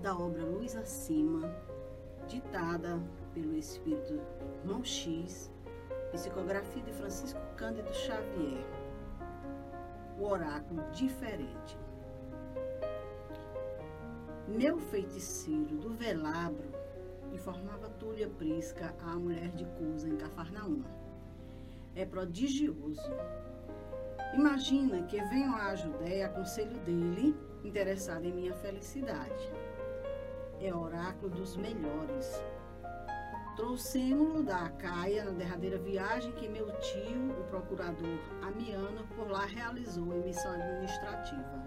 da obra Luz Acima, ditada pelo espírito Mão X, psicografia de Francisco Cândido Xavier. O oráculo diferente. Meu feiticeiro do velabro informava Túlia Prisca, a mulher de Cusa, em Cafarnaum. É prodigioso. Imagina que venho à Judéia a conselho dele, interessado em minha felicidade. É oráculo dos melhores. Trouxemos-lo da Acaia na derradeira viagem que meu tio, o procurador Amiano, por lá realizou em missão administrativa.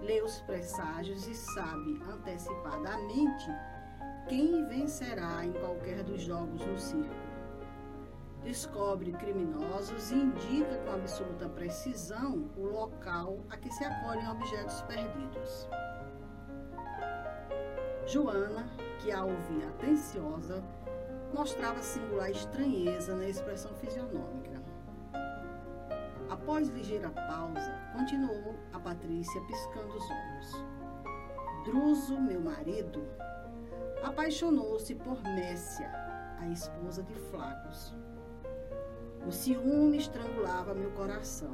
Lê os presságios e sabe antecipadamente quem vencerá em qualquer dos jogos no circo. Descobre criminosos e indica com absoluta precisão o local a que se acolhem objetos perdidos. Joana, que a ouvia atenciosa, mostrava singular estranheza na expressão fisionômica. Após ligeira pausa, continuou a Patrícia piscando os olhos. Druso, meu marido, apaixonou-se por Messia, a esposa de Flacos. O ciúme estrangulava meu coração.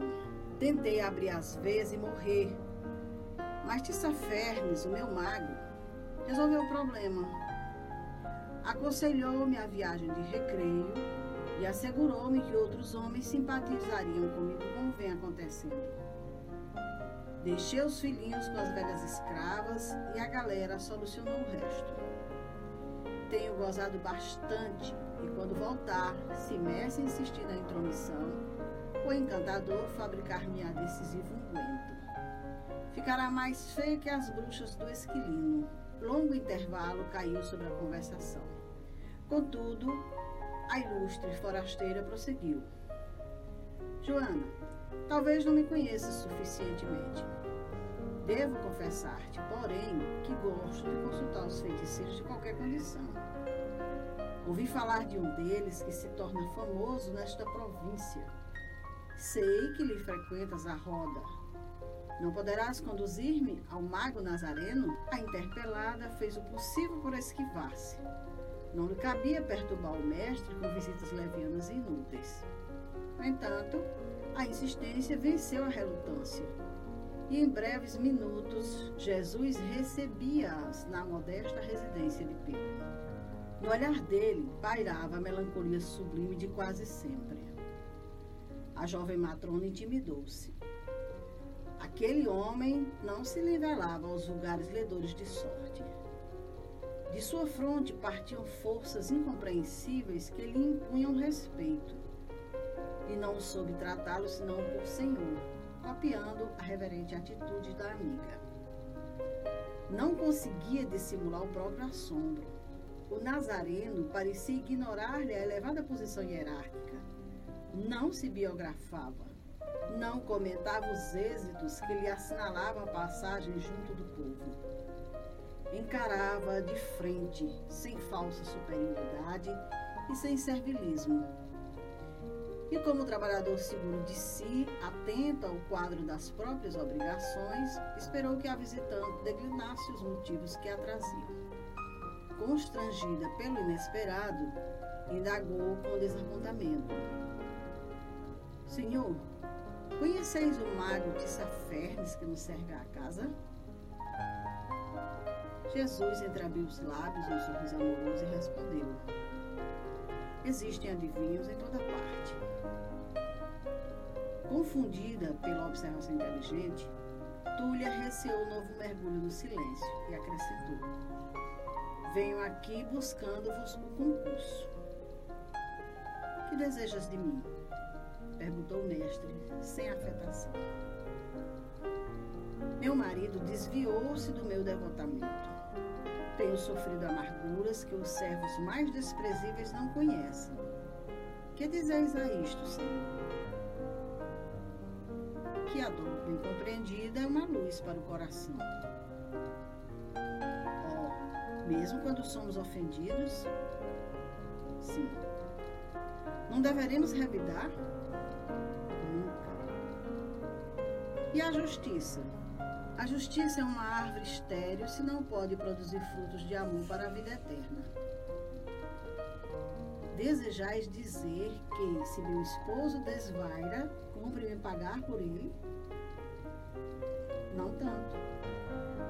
Tentei abrir as veias e morrer, mas Tissafernes, o meu mago, resolveu o problema. Aconselhou-me a viagem de recreio e assegurou-me que outros homens simpatizariam comigo como vem acontecendo. Deixei os filhinhos com as velhas escravas e a galera solucionou o resto. Tenho gozado bastante e quando voltar, se Messi insistir na intromissão, o encantador fabricar-me-á decisivo unguento. Ficará mais feio que as bruxas do esquilino. Longo intervalo caiu sobre a conversação. Contudo, a ilustre forasteira prosseguiu. Joana, talvez não me conheças suficientemente. Devo confessar-te, porém, que gosto de consultar os feiticeiros de qualquer condição. Ouvi falar de um deles que se torna famoso nesta província. Sei que lhe frequentas a roda. Não poderás conduzir-me ao mago Nazareno? A interpelada fez o possível por esquivar-se. Não lhe cabia perturbar o mestre com visitas levianas e inúteis. No entanto, a insistência venceu a relutância. E em breves minutos, Jesus recebia-as na modesta residência de Pedro. No olhar dele pairava a melancolia sublime de quase sempre. A jovem matrona intimidou-se. Aquele homem não se nivelava aos vulgares ledores de sorte. De sua fronte partiam forças incompreensíveis que lhe impunham respeito. E não soube tratá-lo senão por senhor, copiando a reverente atitude da amiga. Não conseguia dissimular o próprio assombro. O nazareno parecia ignorar-lhe a elevada posição hierárquica. Não se biografava. Não comentava os êxitos que lhe assinalavam a passagem junto do povo encarava de frente, sem falsa superioridade e sem servilismo. E como trabalhador seguro de si, atento ao quadro das próprias obrigações, esperou que a visitante declinasse os motivos que a traziam. Constrangida pelo inesperado, indagou com desapontamento. Senhor, conheceis o mago Tissafernes que nos cerca a casa? Jesus entreabriu os lábios em um sorriso amoroso e respondeu: Existem adivinhos em toda parte. Confundida pela observação inteligente, Túlia receou novo mergulho no silêncio e acrescentou: Venho aqui buscando-vos o concurso. Que desejas de mim? Perguntou o mestre, sem afetação. Meu marido desviou-se do meu devotamento tenho sofrido amarguras que os servos mais desprezíveis não conhecem. Que dizeis a isto, Senhor? Que a dor bem compreendida é uma luz para o coração. Oh, mesmo quando somos ofendidos? Sim. Não deveremos revidar? E a justiça? A justiça é uma árvore estéril se não pode produzir frutos de amor para a vida eterna. Desejais dizer que, se meu esposo desvaira, cumpre me pagar por ele? Não tanto.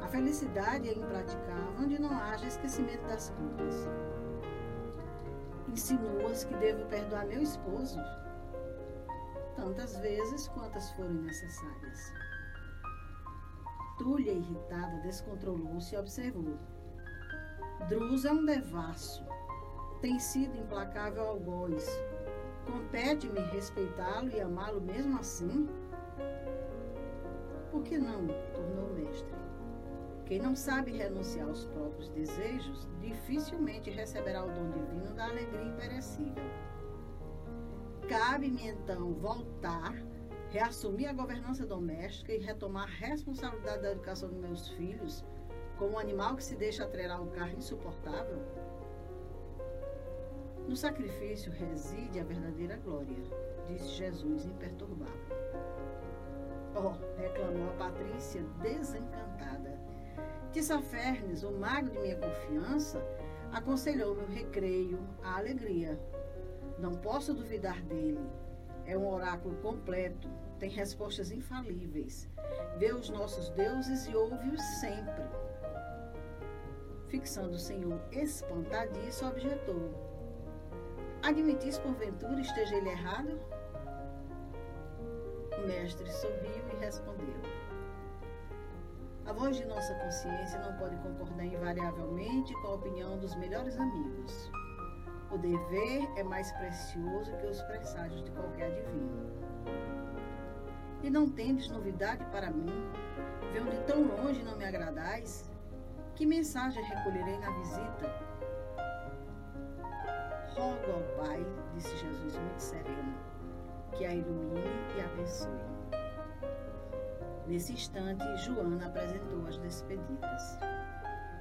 A felicidade é impraticável onde não haja esquecimento das culpas. Insinuas que devo perdoar meu esposo? Tantas vezes quantas forem necessárias. Túlia, irritada, descontrolou-se e observou. Drus é um devasso. Tem sido implacável algoz. Compete-me respeitá-lo e amá-lo mesmo assim? Por que não? tornou o mestre. Quem não sabe renunciar aos próprios desejos, dificilmente receberá o dom divino da alegria imperecível. Cabe-me então voltar reassumir a governança doméstica e retomar a responsabilidade da educação dos meus filhos, como um animal que se deixa atrelar um carro insuportável? No sacrifício reside a verdadeira glória, disse Jesus imperturbável. Oh, reclamou a Patrícia, desencantada. Tissafernes, o mago de minha confiança, aconselhou-me o recreio, a alegria. Não posso duvidar dele. É um oráculo completo, tem respostas infalíveis. Vê os nossos deuses e ouve-os sempre. Fixando o Senhor espantadiço, objetou: Admitis porventura esteja ele errado? O mestre sorriu e respondeu: A voz de nossa consciência não pode concordar invariavelmente com a opinião dos melhores amigos. O dever é mais precioso que os presságios de qualquer adivinho. E não tendes novidade para mim? Vendo de tão longe não me agradais? Que mensagem recolherei na visita? Rogo ao Pai, disse Jesus muito sereno, que a ilumine e abençoe. Nesse instante, Joana apresentou as despedidas.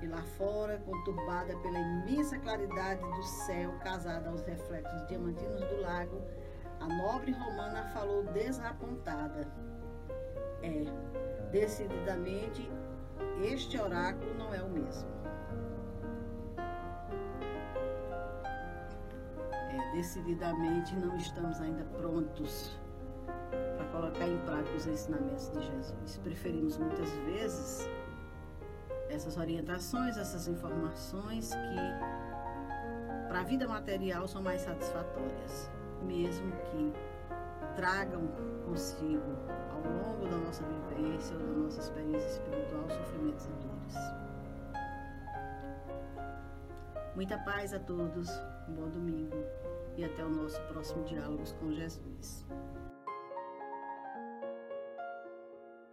E lá fora, conturbada pela imensa claridade do céu, casada aos reflexos diamantinos do lago, a nobre romana falou desapontada. É, decididamente, este oráculo não é o mesmo. É, decididamente não estamos ainda prontos para colocar em prática os ensinamentos de Jesus. Preferimos muitas vezes essas orientações, essas informações que para a vida material são mais satisfatórias, mesmo que tragam consigo ao longo da nossa vivência ou da nossa experiência espiritual sofrimentos e dores. Muita paz a todos, um bom domingo e até o nosso próximo Diálogos com Jesus.